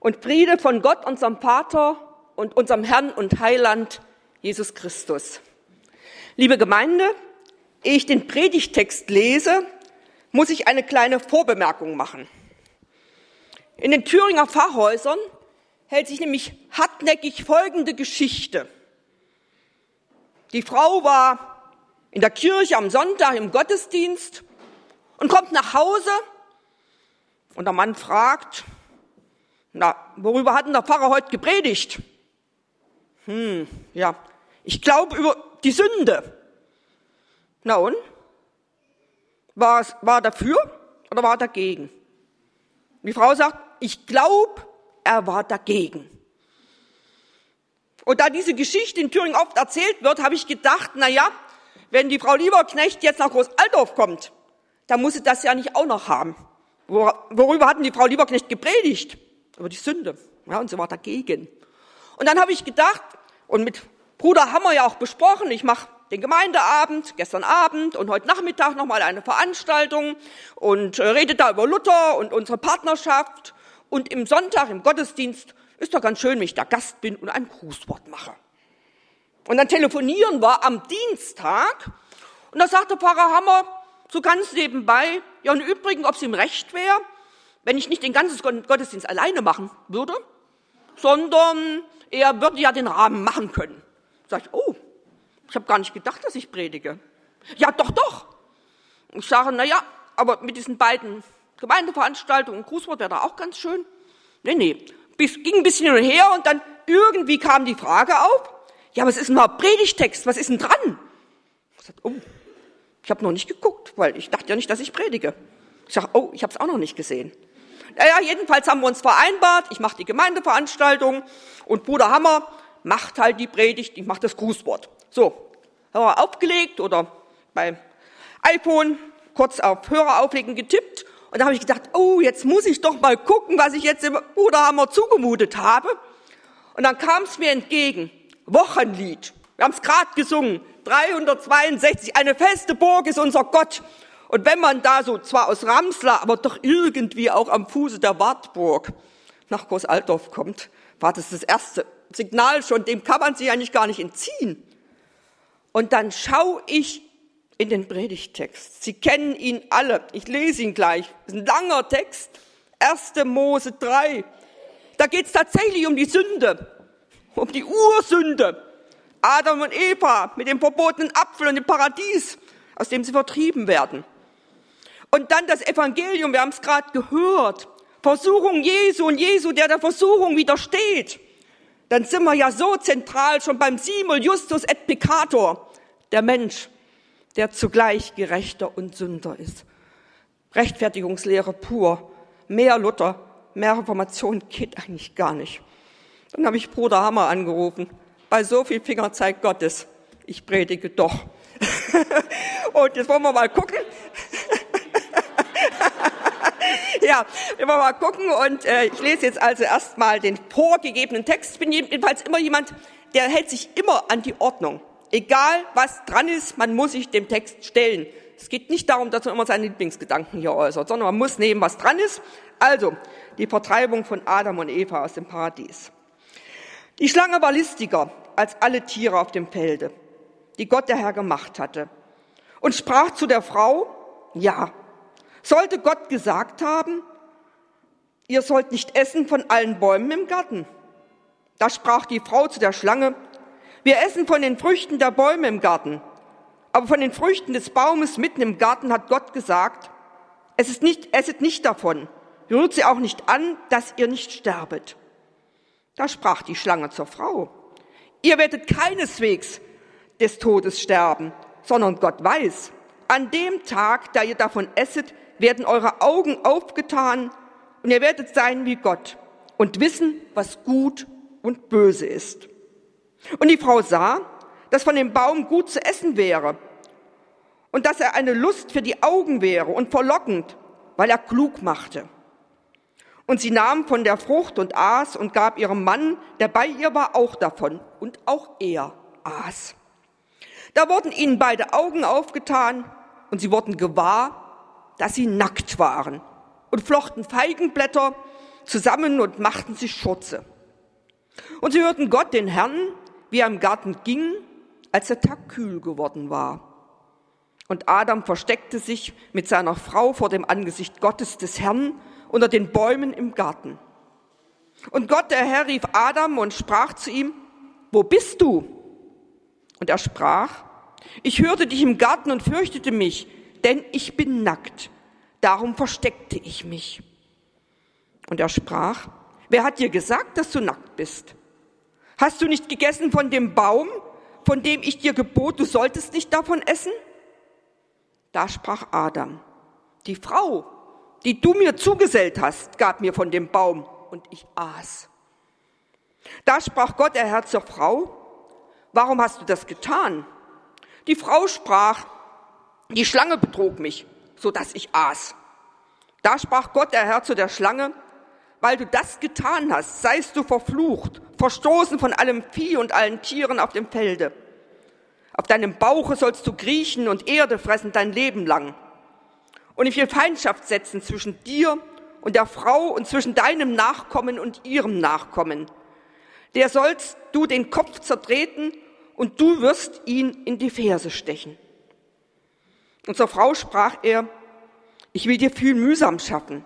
und Friede von Gott, unserem Vater und unserem Herrn und Heiland Jesus Christus. Liebe Gemeinde, ehe ich den Predigtext lese, muss ich eine kleine Vorbemerkung machen. In den Thüringer Pfarrhäusern hält sich nämlich hartnäckig folgende Geschichte. Die Frau war in der Kirche am Sonntag im Gottesdienst und kommt nach Hause und der Mann fragt, na, worüber hat denn der Pfarrer heute gepredigt? Hm, ja, ich glaube über die Sünde. Na und? War, war dafür oder war dagegen? Die Frau sagt, ich glaube, er war dagegen. Und da diese Geschichte in Thüringen oft erzählt wird, habe ich gedacht, na ja, wenn die Frau Lieberknecht jetzt nach Großaltorf kommt, dann muss sie das ja nicht auch noch haben. Worüber hatten die Frau Lieberknecht gepredigt? Über die Sünde. Ja, und sie war dagegen. Und dann habe ich gedacht, und mit Bruder wir ja auch besprochen, ich mache den Gemeindeabend, gestern Abend und heute Nachmittag nochmal eine Veranstaltung und äh, rede da über Luther und unsere Partnerschaft. Und im Sonntag im Gottesdienst ist doch ganz schön, wenn ich da Gast bin und ein Grußwort mache. Und dann telefonieren wir am Dienstag und da sagte Pfarrer Hammer so ganz nebenbei, ja und übrigens, ob es ihm recht wäre, wenn ich nicht den ganzen Gottesdienst alleine machen würde, sondern er würde ja den Rahmen machen können. Sag ich, oh, ich habe gar nicht gedacht, dass ich predige. Ja, doch, doch. Ich sage, na ja, aber mit diesen beiden Gemeindeveranstaltungen, Grußwort wäre da auch ganz schön. Nee, nee, bis, ging ein bisschen hin und her und dann irgendwie kam die Frage auf, ja, was ist denn mal Predigtext, was ist denn dran? Ich sage, oh, ich habe noch nicht geguckt, weil ich dachte ja nicht, dass ich predige. Ich sage, oh, ich habe es auch noch nicht gesehen. Naja, jedenfalls haben wir uns vereinbart, ich mache die Gemeindeveranstaltung und Bruder Hammer macht halt die Predigt, ich mache das Grußwort. So, haben wir aufgelegt oder beim iPhone kurz auf Hörer auflegen getippt und da habe ich gedacht, oh, jetzt muss ich doch mal gucken, was ich jetzt dem Bruder Hammer zugemutet habe. Und dann kam es mir entgegen, Wochenlied. Wir haben es gerade gesungen, 362, eine feste Burg ist unser Gott. Und wenn man da so zwar aus Ramsler, aber doch irgendwie auch am Fuße der Wartburg nach Großaltorf kommt, war das das erste Signal schon, dem kann man sich eigentlich gar nicht entziehen. Und dann schaue ich in den Predigtext. Sie kennen ihn alle. Ich lese ihn gleich. Das ist ein langer Text. 1. Mose 3. Da geht es tatsächlich um die Sünde, um die Ursünde. Adam und Eva mit dem verbotenen Apfel und dem Paradies, aus dem sie vertrieben werden. Und dann das Evangelium, wir haben es gerade gehört. Versuchung Jesu und Jesu, der der Versuchung widersteht. Dann sind wir ja so zentral schon beim Simul Justus et Peccator, der Mensch, der zugleich Gerechter und Sünder ist. Rechtfertigungslehre pur. Mehr Luther, mehr Reformation geht eigentlich gar nicht. Dann habe ich Bruder Hammer angerufen. Bei so viel Fingerzeig Gottes. Ich predige doch. und jetzt wollen wir mal gucken. Ja, wir wollen mal gucken und äh, ich lese jetzt also erstmal den vorgegebenen Text. Ich bin jedenfalls immer jemand, der hält sich immer an die Ordnung. Egal was dran ist, man muss sich dem Text stellen. Es geht nicht darum, dass man immer seine Lieblingsgedanken hier äußert, sondern man muss nehmen, was dran ist. Also, die Vertreibung von Adam und Eva aus dem Paradies. Die Schlange war listiger als alle Tiere auf dem Felde, die Gott der Herr gemacht hatte, und sprach zu der Frau, ja, sollte Gott gesagt haben, ihr sollt nicht essen von allen Bäumen im Garten. Da sprach die Frau zu der Schlange, wir essen von den Früchten der Bäume im Garten, aber von den Früchten des Baumes mitten im Garten hat Gott gesagt, es ist nicht, esset nicht davon, rührt sie auch nicht an, dass ihr nicht sterbet. Da sprach die Schlange zur Frau, ihr werdet keineswegs des Todes sterben, sondern Gott weiß, an dem Tag, da ihr davon esset, werden eure Augen aufgetan und ihr werdet sein wie Gott und wissen, was gut und böse ist. Und die Frau sah, dass von dem Baum gut zu essen wäre und dass er eine Lust für die Augen wäre und verlockend, weil er klug machte. Und sie nahm von der Frucht und aß und gab ihrem Mann, der bei ihr war, auch davon. Und auch er aß. Da wurden ihnen beide Augen aufgetan und sie wurden gewahr, dass sie nackt waren und flochten Feigenblätter zusammen und machten sich Schurze. Und sie hörten Gott, den Herrn, wie er im Garten ging, als der Tag kühl geworden war. Und Adam versteckte sich mit seiner Frau vor dem Angesicht Gottes des Herrn unter den Bäumen im Garten. Und Gott, der Herr, rief Adam und sprach zu ihm, wo bist du? Und er sprach, ich hörte dich im Garten und fürchtete mich, denn ich bin nackt. Darum versteckte ich mich. Und er sprach, wer hat dir gesagt, dass du nackt bist? Hast du nicht gegessen von dem Baum, von dem ich dir gebot, du solltest nicht davon essen? Da sprach Adam, die Frau, die du mir zugesellt hast, gab mir von dem Baum und ich aß. Da sprach Gott, der Herr zur Frau, warum hast du das getan? Die Frau sprach, die Schlange betrog mich, so dass ich aß. Da sprach Gott, der Herr zu der Schlange, weil du das getan hast, seist du verflucht, verstoßen von allem Vieh und allen Tieren auf dem Felde. Auf deinem Bauche sollst du kriechen und Erde fressen dein Leben lang. Und ich will Feindschaft setzen zwischen dir und der Frau und zwischen deinem Nachkommen und ihrem Nachkommen. Der sollst du den Kopf zertreten und du wirst ihn in die Ferse stechen. Und zur Frau sprach er, ich will dir viel mühsam schaffen,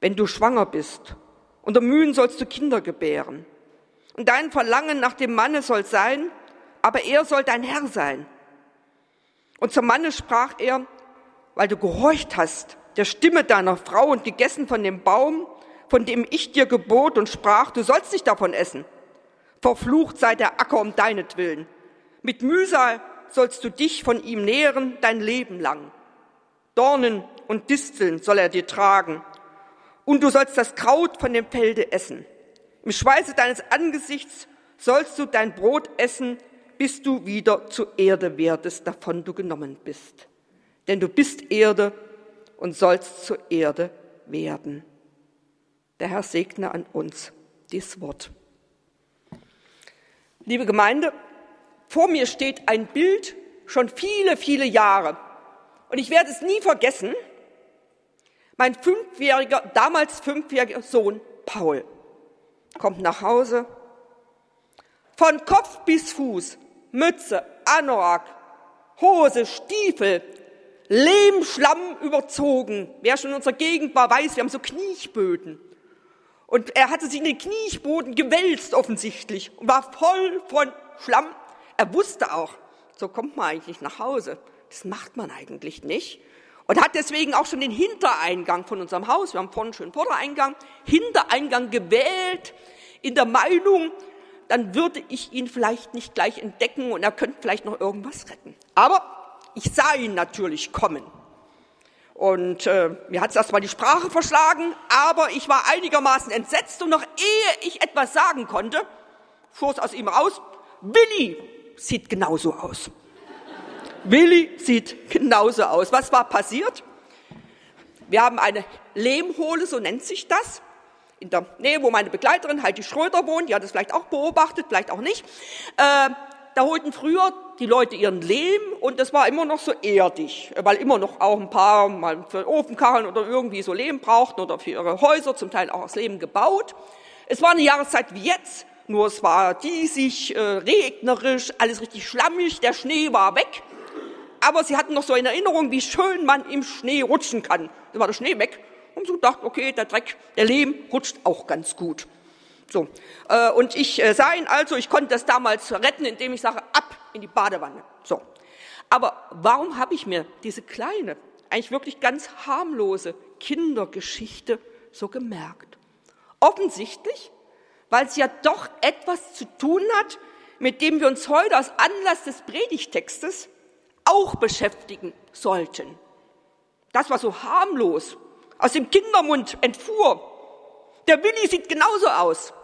wenn du schwanger bist. Unter Mühen sollst du Kinder gebären. Und dein Verlangen nach dem Manne soll sein, aber er soll dein Herr sein. Und zum Manne sprach er, weil du gehorcht hast der Stimme deiner Frau und gegessen von dem Baum, von dem ich dir gebot und sprach, du sollst nicht davon essen. Verflucht sei der Acker um deinetwillen. Mit Mühsal sollst du dich von ihm nähren dein Leben lang. Dornen und Disteln soll er dir tragen. Und du sollst das Kraut von dem Felde essen. Im Schweiße deines Angesichts sollst du dein Brot essen, bis du wieder zur Erde werdest, davon du genommen bist. Denn du bist Erde und sollst zur Erde werden. Der Herr segne an uns dies Wort. Liebe Gemeinde, vor mir steht ein Bild schon viele, viele Jahre. Und ich werde es nie vergessen. Mein fünfjähriger, damals fünfjähriger Sohn Paul kommt nach Hause. Von Kopf bis Fuß, Mütze, Anorak, Hose, Stiefel, Lehm, Schlamm überzogen. Wer schon in unserer Gegend war, weiß, wir haben so Kniechböden. Und er hatte sich in den Kniechboden gewälzt offensichtlich und war voll von Schlamm. Er wusste auch, so kommt man eigentlich nach Hause. Das macht man eigentlich nicht. Und hat deswegen auch schon den Hintereingang von unserem Haus, wir haben vorne einen schönen Vordereingang, Hintereingang gewählt, in der Meinung, dann würde ich ihn vielleicht nicht gleich entdecken und er könnte vielleicht noch irgendwas retten. Aber ich sah ihn natürlich kommen. Und äh, mir hat es erstmal die Sprache verschlagen, aber ich war einigermaßen entsetzt und noch ehe ich etwas sagen konnte, fuhr es aus ihm raus, Willi sieht genauso aus. Willi sieht genauso aus. Was war passiert? Wir haben eine Lehmhohle, so nennt sich das, in der Nähe, wo meine Begleiterin, die Schröder wohnt, die hat es vielleicht auch beobachtet, vielleicht auch nicht. Äh, da holten früher die Leute ihren Lehm und das war immer noch so erdig, weil immer noch auch ein paar mal für Ofenkacheln oder irgendwie so Lehm brauchten oder für ihre Häuser, zum Teil auch aus Lehm gebaut. Es war eine Jahreszeit wie jetzt, nur es war diesig, äh, regnerisch, alles richtig schlammig, der Schnee war weg. Aber sie hatten noch so in Erinnerung, wie schön man im Schnee rutschen kann. Da war der Schnee weg und so dachten, okay, der Dreck, der Lehm rutscht auch ganz gut. So, äh, und ich äh, sah ihn also, ich konnte das damals retten, indem ich sage, in die Badewanne. So. Aber warum habe ich mir diese kleine, eigentlich wirklich ganz harmlose Kindergeschichte so gemerkt? Offensichtlich, weil es ja doch etwas zu tun hat, mit dem wir uns heute aus Anlass des Predigtextes auch beschäftigen sollten. Das war so harmlos, aus dem Kindermund entfuhr. Der Willi sieht genauso aus.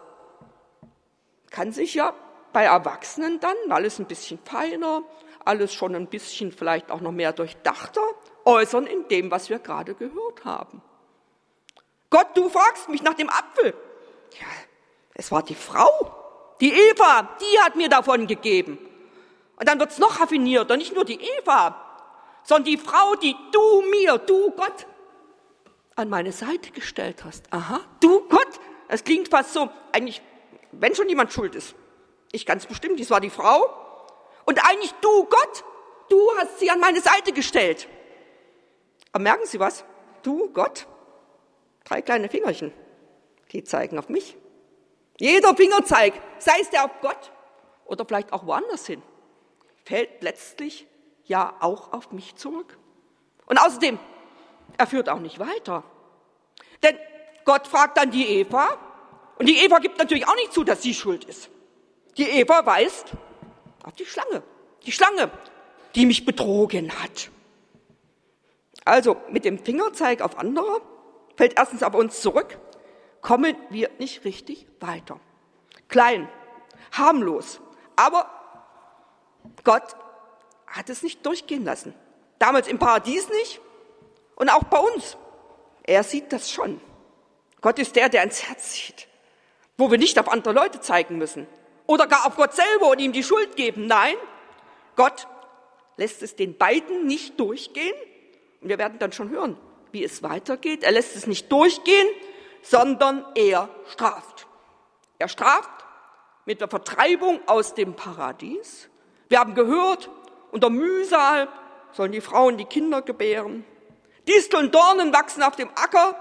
Kann sich ja bei Erwachsenen dann alles ein bisschen feiner, alles schon ein bisschen vielleicht auch noch mehr durchdachter äußern in dem, was wir gerade gehört haben. Gott, du fragst mich nach dem Apfel. Ja, es war die Frau, die Eva, die hat mir davon gegeben. Und dann wird's noch raffinierter, nicht nur die Eva, sondern die Frau, die du mir, du Gott, an meine Seite gestellt hast. Aha, du Gott, das klingt fast so, eigentlich, wenn schon jemand schuld ist. Ich ganz bestimmt, dies war die Frau. Und eigentlich du Gott, du hast sie an meine Seite gestellt. Aber merken Sie was? Du Gott, drei kleine Fingerchen, die zeigen auf mich. Jeder Fingerzeig, sei es der auf Gott oder vielleicht auch woanders hin, fällt letztlich ja auch auf mich zurück. Und außerdem, er führt auch nicht weiter. Denn Gott fragt dann die Eva, und die Eva gibt natürlich auch nicht zu, dass sie schuld ist. Die Eva weist auf die Schlange. Die Schlange, die mich betrogen hat. Also mit dem Fingerzeig auf andere fällt erstens auf uns zurück, kommen wir nicht richtig weiter. Klein, harmlos, aber Gott hat es nicht durchgehen lassen. Damals im Paradies nicht und auch bei uns. Er sieht das schon. Gott ist der, der ins Herz sieht, wo wir nicht auf andere Leute zeigen müssen oder gar auf Gott selber und ihm die Schuld geben. Nein, Gott lässt es den beiden nicht durchgehen. Und wir werden dann schon hören, wie es weitergeht. Er lässt es nicht durchgehen, sondern er straft. Er straft mit der Vertreibung aus dem Paradies. Wir haben gehört, unter Mühsal sollen die Frauen die Kinder gebären. Distel und Dornen wachsen auf dem Acker.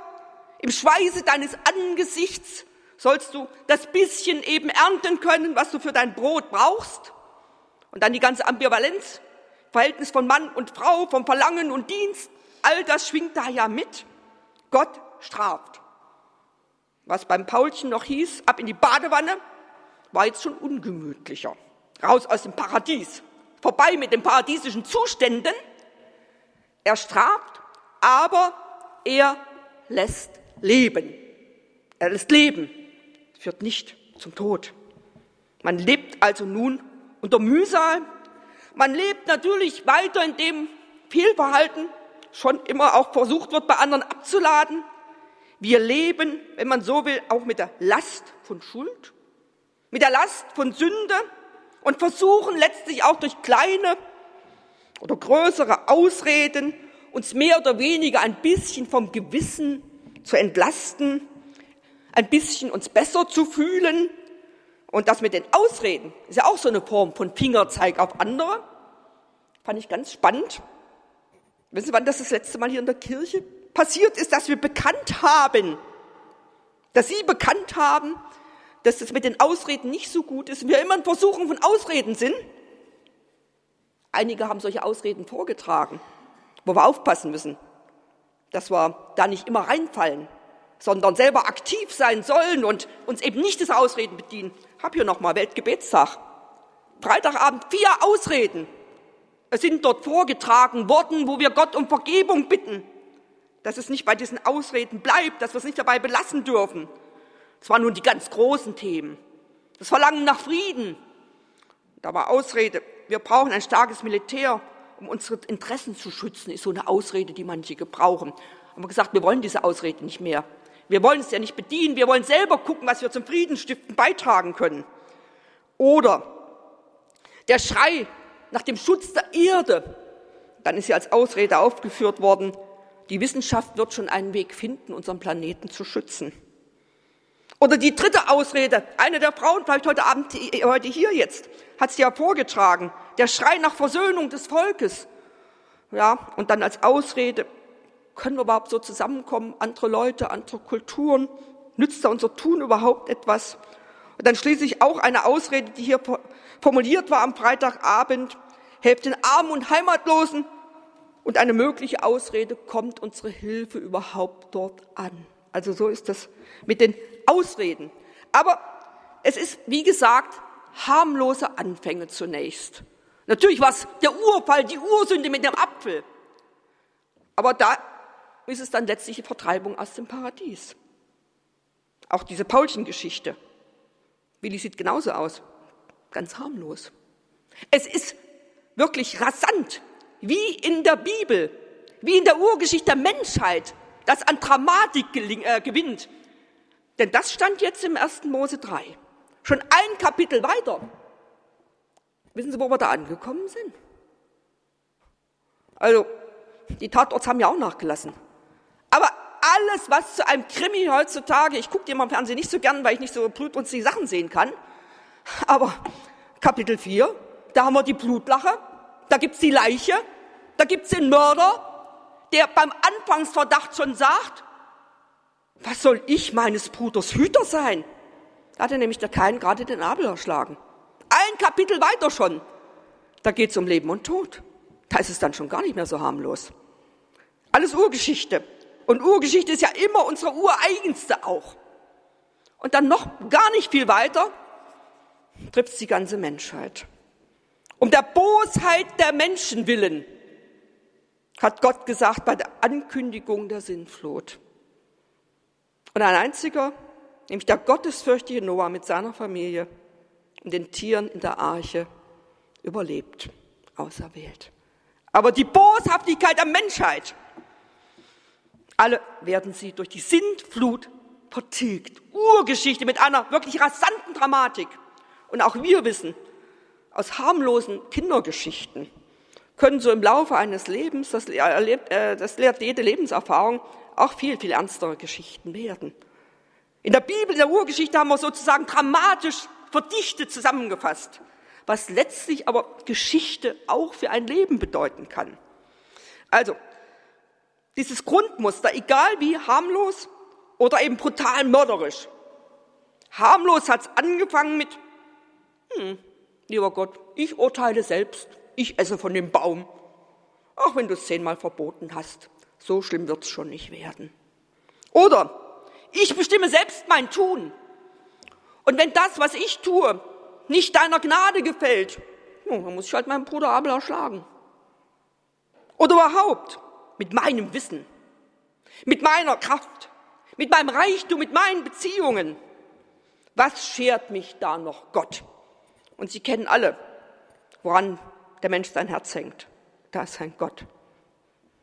Im Schweiße deines Angesichts sollst du das bisschen eben ernten können, was du für dein Brot brauchst. Und dann die ganze Ambivalenz, Verhältnis von Mann und Frau, vom Verlangen und Dienst, all das schwingt da ja mit. Gott straft. Was beim Paulchen noch hieß, ab in die Badewanne, war jetzt schon ungemütlicher. Raus aus dem Paradies vorbei mit den paradiesischen Zuständen. Er straft, aber er lässt leben. Er lässt leben, führt nicht zum Tod. Man lebt also nun unter Mühsal. Man lebt natürlich weiter, in dem Fehlverhalten schon immer auch versucht wird, bei anderen abzuladen. Wir leben, wenn man so will, auch mit der Last von Schuld, mit der Last von Sünde, und versuchen letztlich auch durch kleine oder größere Ausreden uns mehr oder weniger ein bisschen vom Gewissen zu entlasten, ein bisschen uns besser zu fühlen. Und das mit den Ausreden ist ja auch so eine Form von Fingerzeig auf andere. Fand ich ganz spannend. Wissen Sie, wann das das letzte Mal hier in der Kirche passiert ist, dass wir bekannt haben, dass Sie bekannt haben, dass das mit den Ausreden nicht so gut ist. Wir immer ein Versuchen von Ausreden sind. Einige haben solche Ausreden vorgetragen, wo wir aufpassen müssen, dass wir da nicht immer reinfallen, sondern selber aktiv sein sollen und uns eben nicht diese Ausreden bedienen. Hab hier nochmal Weltgebetstag. Freitagabend vier Ausreden. Es sind dort vorgetragen worden, wo wir Gott um Vergebung bitten, dass es nicht bei diesen Ausreden bleibt, dass wir es nicht dabei belassen dürfen, das waren nun die ganz großen Themen. Das Verlangen nach Frieden. Da war Ausrede, wir brauchen ein starkes Militär, um unsere Interessen zu schützen, ist so eine Ausrede, die manche gebrauchen. Haben wir gesagt, wir wollen diese Ausrede nicht mehr. Wir wollen es ja nicht bedienen, wir wollen selber gucken, was wir zum Friedensstiften beitragen können. Oder der Schrei nach dem Schutz der Erde. Dann ist ja als Ausrede aufgeführt worden, die Wissenschaft wird schon einen Weg finden, unseren Planeten zu schützen. Oder die dritte Ausrede, eine der Frauen, vielleicht heute Abend, heute hier jetzt, hat es ja vorgetragen, der Schrei nach Versöhnung des Volkes. Ja, und dann als Ausrede, können wir überhaupt so zusammenkommen, andere Leute, andere Kulturen, nützt da unser Tun überhaupt etwas? Und dann schließlich auch eine Ausrede, die hier formuliert war am Freitagabend, helft den Armen und Heimatlosen. Und eine mögliche Ausrede, kommt unsere Hilfe überhaupt dort an? Also so ist das mit den Ausreden. Aber es ist, wie gesagt, harmlose Anfänge zunächst. Natürlich war es der Urfall, die Ursünde mit dem Apfel. Aber da ist es dann letztlich die Vertreibung aus dem Paradies. Auch diese Paulchen-Geschichte. Willi sieht genauso aus. Ganz harmlos. Es ist wirklich rasant, wie in der Bibel, wie in der Urgeschichte der Menschheit, das an Dramatik äh, gewinnt. Denn das stand jetzt im 1. Mose 3. Schon ein Kapitel weiter. Wissen Sie, wo wir da angekommen sind? Also, die Tatorts haben ja auch nachgelassen. Aber alles, was zu einem Krimi heutzutage, ich gucke dir mal im Fernsehen nicht so gern, weil ich nicht so blutrünstige Sachen sehen kann, aber Kapitel 4, da haben wir die Blutlache, da gibt's die Leiche, da gibt's den Mörder, der beim Anfangsverdacht schon sagt, was soll ich meines Bruders Hüter sein? Da hat er nämlich der Kain gerade den Abel erschlagen. Ein Kapitel weiter schon. Da geht's um Leben und Tod. Da ist es dann schon gar nicht mehr so harmlos. Alles Urgeschichte. Und Urgeschichte ist ja immer unsere ureigenste auch. Und dann noch gar nicht viel weiter trifft die ganze Menschheit. Um der Bosheit der Menschen willen hat Gott gesagt bei der Ankündigung der Sinnflut. Und ein einziger, nämlich der gottesfürchtige Noah mit seiner Familie und den Tieren in der Arche, überlebt, auserwählt. Aber die Boshaftigkeit der Menschheit, alle werden sie durch die Sintflut vertilgt. Urgeschichte mit einer wirklich rasanten Dramatik. Und auch wir wissen aus harmlosen Kindergeschichten, können so im Laufe eines Lebens, das, äh, das lehrt jede Lebenserfahrung, auch viel, viel ernstere Geschichten werden. In der Bibel, in der Urgeschichte haben wir sozusagen dramatisch verdichtet zusammengefasst, was letztlich aber Geschichte auch für ein Leben bedeuten kann. Also, dieses Grundmuster, egal wie harmlos oder eben brutal mörderisch. Harmlos hat's angefangen mit, hm, lieber Gott, ich urteile selbst, ich esse von dem Baum, auch wenn du es zehnmal verboten hast. So schlimm wird's schon nicht werden. Oder ich bestimme selbst mein Tun. Und wenn das, was ich tue, nicht deiner Gnade gefällt, dann muss ich halt meinen Bruder Abel erschlagen. Oder überhaupt mit meinem Wissen, mit meiner Kraft, mit meinem Reichtum, mit meinen Beziehungen. Was schert mich da noch Gott? Und Sie kennen alle, woran der Mensch sein Herz hängt. Da ist ein Gott.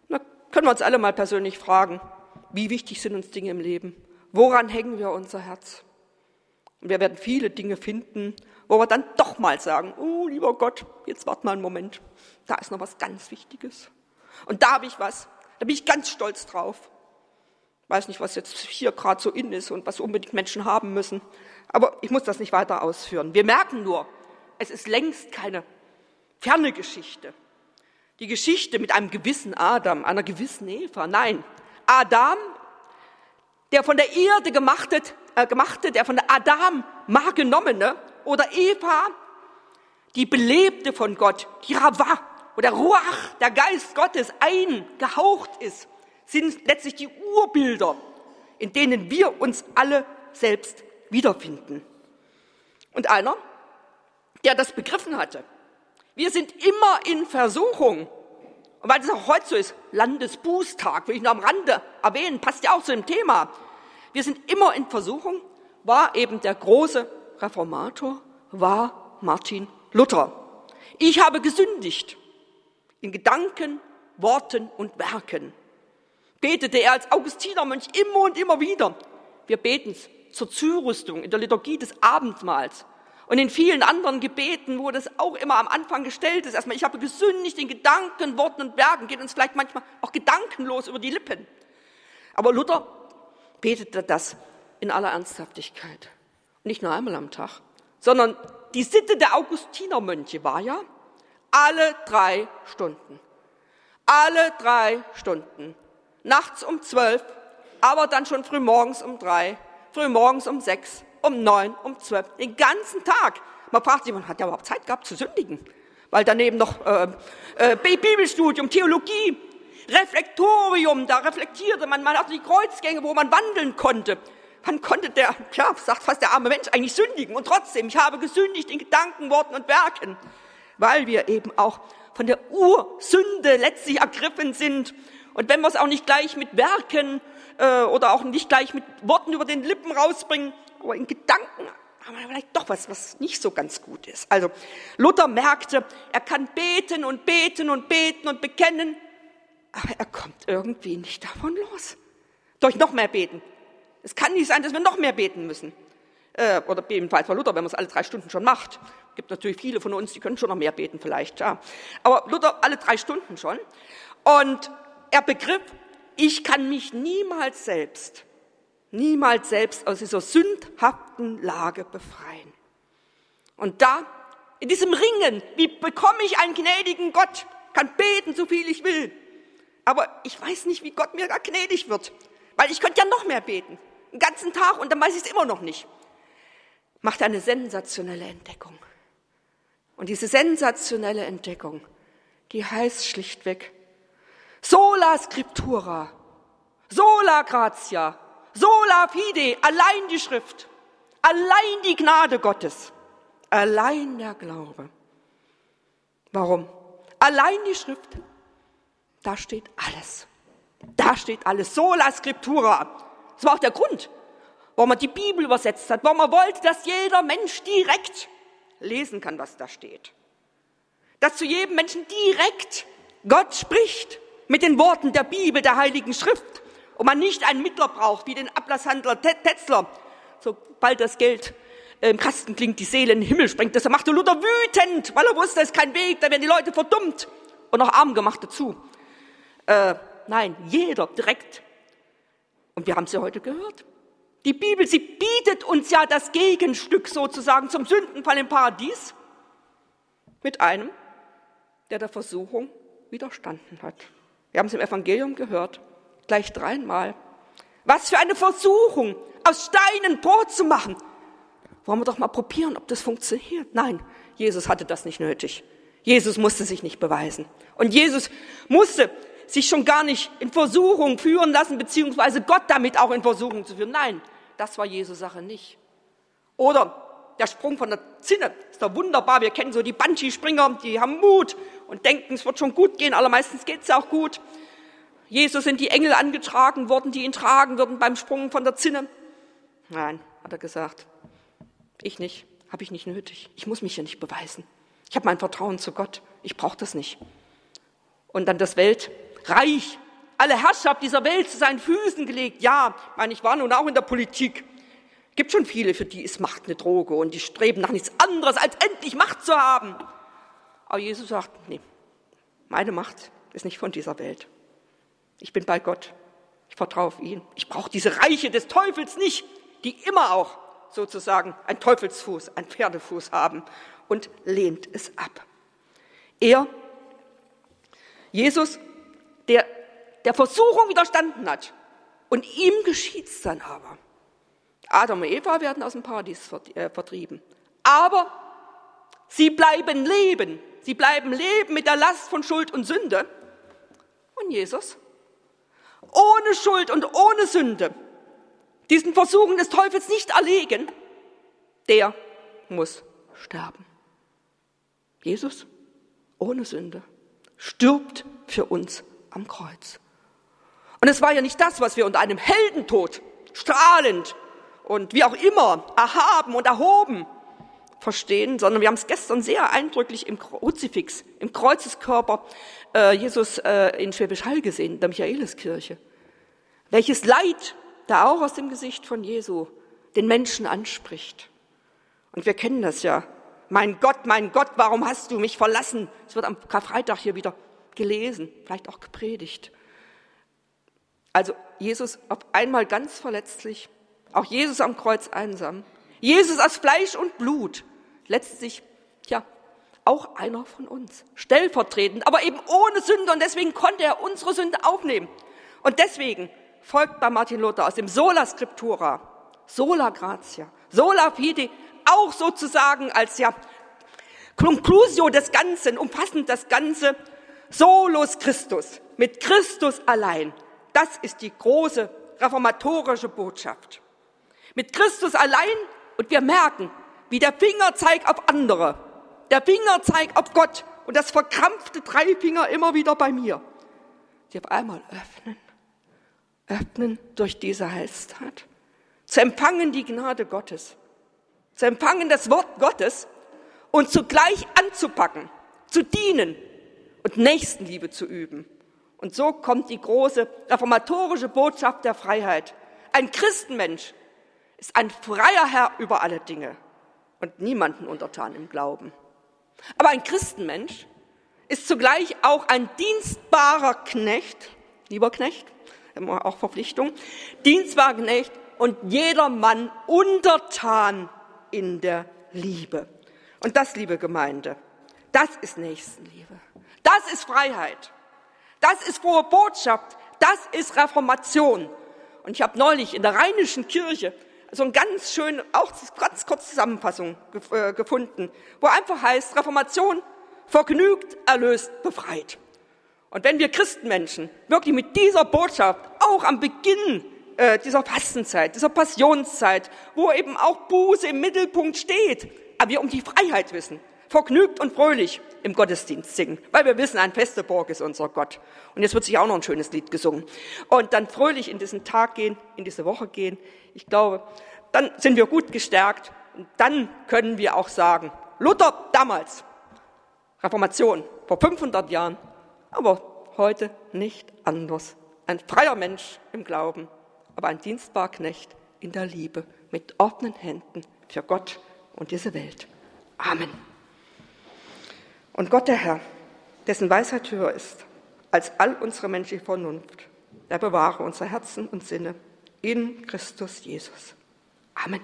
Da können wir uns alle mal persönlich fragen, wie wichtig sind uns Dinge im Leben? Woran hängen wir unser Herz? Und wir werden viele Dinge finden, wo wir dann doch mal sagen, oh lieber Gott, jetzt wart mal einen Moment, da ist noch was ganz Wichtiges. Und da habe ich was, da bin ich ganz stolz drauf. Weiß nicht, was jetzt hier gerade so in ist und was unbedingt Menschen haben müssen. Aber ich muss das nicht weiter ausführen. Wir merken nur, es ist längst keine ferne Geschichte. Die Geschichte mit einem gewissen Adam, einer gewissen Eva. Nein, Adam, der von der Erde gemachte, äh, gemachte der von Adam mal genommene, oder Eva, die belebte von Gott, die Ravah, wo der Ruach, der Geist Gottes eingehaucht ist, sind letztlich die Urbilder, in denen wir uns alle selbst wiederfinden. Und einer, der das begriffen hatte, wir sind immer in Versuchung. Und weil das auch heute so ist, Landesbußtag, will ich nur am Rande erwähnen, passt ja auch zu dem Thema. Wir sind immer in Versuchung, war eben der große Reformator, war Martin Luther. Ich habe gesündigt in Gedanken, Worten und Werken. Betete er als Augustinermönch immer und immer wieder. Wir beten es zur Zurüstung in der Liturgie des Abendmahls. Und in vielen anderen Gebeten, wo das auch immer am Anfang gestellt ist, erstmal, ich habe gesündigt in Gedanken, Worten und Werken, geht uns vielleicht manchmal auch gedankenlos über die Lippen. Aber Luther betete das in aller Ernsthaftigkeit. nicht nur einmal am Tag, sondern die Sitte der Augustinermönche war ja, alle drei Stunden. Alle drei Stunden. Nachts um zwölf, aber dann schon früh morgens um drei, früh morgens um sechs, um neun, um zwölf, den ganzen Tag. Man fragt sich, man hat ja überhaupt Zeit gehabt zu sündigen? Weil daneben noch äh, äh, Bibelstudium, Theologie, Reflektorium, da reflektierte man, man hatte die Kreuzgänge, wo man wandeln konnte. Wann konnte der, ja, sagt fast der arme Mensch, eigentlich sündigen? Und trotzdem, ich habe gesündigt in Gedanken, Worten und Werken weil wir eben auch von der Ursünde letztlich ergriffen sind. Und wenn wir es auch nicht gleich mit Werken äh, oder auch nicht gleich mit Worten über den Lippen rausbringen, aber in Gedanken haben wir vielleicht doch was, was nicht so ganz gut ist. Also Luther merkte, er kann beten und beten und beten und bekennen, aber er kommt irgendwie nicht davon los. Durch noch mehr beten. Es kann nicht sein, dass wir noch mehr beten müssen. Äh, oder jedenfalls bei Luther, wenn man es alle drei Stunden schon macht gibt natürlich viele von uns, die können schon noch mehr beten vielleicht. Ja. Aber Luther alle drei Stunden schon. Und er begriff, ich kann mich niemals selbst, niemals selbst aus dieser sündhaften Lage befreien. Und da, in diesem Ringen, wie bekomme ich einen gnädigen Gott, kann beten, so viel ich will. Aber ich weiß nicht, wie Gott mir da gnädig wird, weil ich könnte ja noch mehr beten, den ganzen Tag und dann weiß ich es immer noch nicht. Macht eine sensationelle Entdeckung. Und diese sensationelle Entdeckung, die heißt schlichtweg sola scriptura, sola gratia, sola fide, allein die Schrift, allein die Gnade Gottes, allein der Glaube. Warum? Allein die Schrift, da steht alles. Da steht alles. Sola scriptura. Das war auch der Grund, warum man die Bibel übersetzt hat, warum man wollte, dass jeder Mensch direkt lesen kann, was da steht. Dass zu jedem Menschen direkt Gott spricht mit den Worten der Bibel, der Heiligen Schrift. Und man nicht einen Mittler braucht, wie den Ablasshandler Tetzler. Sobald das Geld im Kasten klingt, die Seele in den Himmel sprengt. Das machte Luther wütend, weil er wusste, es ist kein Weg, da werden die Leute verdummt und auch arm gemacht dazu. Äh, nein, jeder direkt. Und wir haben es ja heute gehört. Die Bibel, sie bietet uns ja das Gegenstück sozusagen zum Sündenfall im Paradies mit einem, der der Versuchung widerstanden hat. Wir haben es im Evangelium gehört, gleich dreimal. Was für eine Versuchung, aus Steinen Brot zu machen. Wollen wir doch mal probieren, ob das funktioniert? Nein, Jesus hatte das nicht nötig. Jesus musste sich nicht beweisen. Und Jesus musste sich schon gar nicht in Versuchung führen lassen, beziehungsweise Gott damit auch in Versuchung zu führen. Nein, das war Jesus Sache nicht. Oder der Sprung von der Zinne ist doch wunderbar. Wir kennen so die Banshee-Springer, die haben Mut und denken, es wird schon gut gehen. Allermeistens geht es ja auch gut. Jesus sind die Engel angetragen worden, die ihn tragen würden beim Sprung von der Zinne. Nein, hat er gesagt. Ich nicht, habe ich nicht nötig. Ich muss mich ja nicht beweisen. Ich habe mein Vertrauen zu Gott. Ich brauche das nicht. Und dann das Weltreich, alle Herrschaft dieser Welt zu seinen Füßen gelegt. Ja, meine, ich war nun auch in der Politik. Gibt schon viele, für die ist Macht eine Droge und die streben nach nichts anderes, als endlich Macht zu haben. Aber Jesus sagt, nee, meine Macht ist nicht von dieser Welt. Ich bin bei Gott. Ich vertraue auf ihn. Ich brauche diese Reiche des Teufels nicht, die immer auch sozusagen ein Teufelsfuß, ein Pferdefuß haben und lehnt es ab. Er, Jesus, der der Versuchung widerstanden hat. Und ihm geschieht's dann aber. Adam und Eva werden aus dem Paradies äh, vertrieben. Aber sie bleiben leben. Sie bleiben leben mit der Last von Schuld und Sünde. Und Jesus, ohne Schuld und ohne Sünde, diesen Versuchen des Teufels nicht erlegen, der muss sterben. Jesus, ohne Sünde, stirbt für uns am Kreuz. Und es war ja nicht das, was wir unter einem Heldentod strahlend und wie auch immer erhaben und erhoben verstehen, sondern wir haben es gestern sehr eindrücklich im Kruzifix, im Kreuzeskörper äh, Jesus äh, in Schwäbisch Hall gesehen, der Michaeliskirche. Welches Leid da auch aus dem Gesicht von Jesu den Menschen anspricht. Und wir kennen das ja. Mein Gott, mein Gott, warum hast du mich verlassen? Es wird am Karfreitag hier wieder gelesen, vielleicht auch gepredigt. Also Jesus auf einmal ganz verletzlich, auch Jesus am Kreuz einsam. Jesus aus Fleisch und Blut, letztlich, ja, auch einer von uns, stellvertretend, aber eben ohne Sünde und deswegen konnte er unsere Sünde aufnehmen. Und deswegen folgt bei Martin Luther aus dem Sola Scriptura, Sola Gratia, Sola Fide, auch sozusagen als ja Conclusio des Ganzen, umfassend das Ganze, Solus Christus, mit Christus allein. Das ist die große reformatorische Botschaft. Mit Christus allein und wir merken, wie der Finger zeigt auf andere, der Finger zeigt auf Gott und das verkrampfte Dreifinger immer wieder bei mir. Sie auf einmal öffnen, öffnen durch diese Heilstat, zu empfangen die Gnade Gottes, zu empfangen das Wort Gottes und zugleich anzupacken, zu dienen und Nächstenliebe zu üben. Und so kommt die große reformatorische Botschaft der Freiheit. Ein Christenmensch ist ein freier Herr über alle Dinge und niemanden untertan im Glauben. Aber ein Christenmensch ist zugleich auch ein dienstbarer Knecht, lieber Knecht, wir auch Verpflichtung, dienstbarer Knecht und jedermann untertan in der Liebe. Und das, liebe Gemeinde, das ist Nächstenliebe. Das ist Freiheit. Das ist frohe Botschaft. Das ist Reformation. Und ich habe neulich in der Rheinischen Kirche so eine ganz schöne, auch ganz kurze Zusammenfassung äh, gefunden, wo einfach heißt, Reformation vergnügt, erlöst, befreit. Und wenn wir Christenmenschen wirklich mit dieser Botschaft auch am Beginn äh, dieser Fastenzeit, dieser Passionszeit, wo eben auch Buße im Mittelpunkt steht, aber wir um die Freiheit wissen, vergnügt und fröhlich im Gottesdienst singen, weil wir wissen, ein feste Burg ist unser Gott. Und jetzt wird sich auch noch ein schönes Lied gesungen. Und dann fröhlich in diesen Tag gehen, in diese Woche gehen. Ich glaube, dann sind wir gut gestärkt. Und dann können wir auch sagen, Luther damals, Reformation vor 500 Jahren, aber heute nicht anders. Ein freier Mensch im Glauben, aber ein dienstbarer Knecht in der Liebe, mit offenen Händen für Gott und diese Welt. Amen. Und Gott der Herr, dessen Weisheit höher ist als all unsere menschliche Vernunft, der bewahre unsere Herzen und Sinne in Christus Jesus. Amen.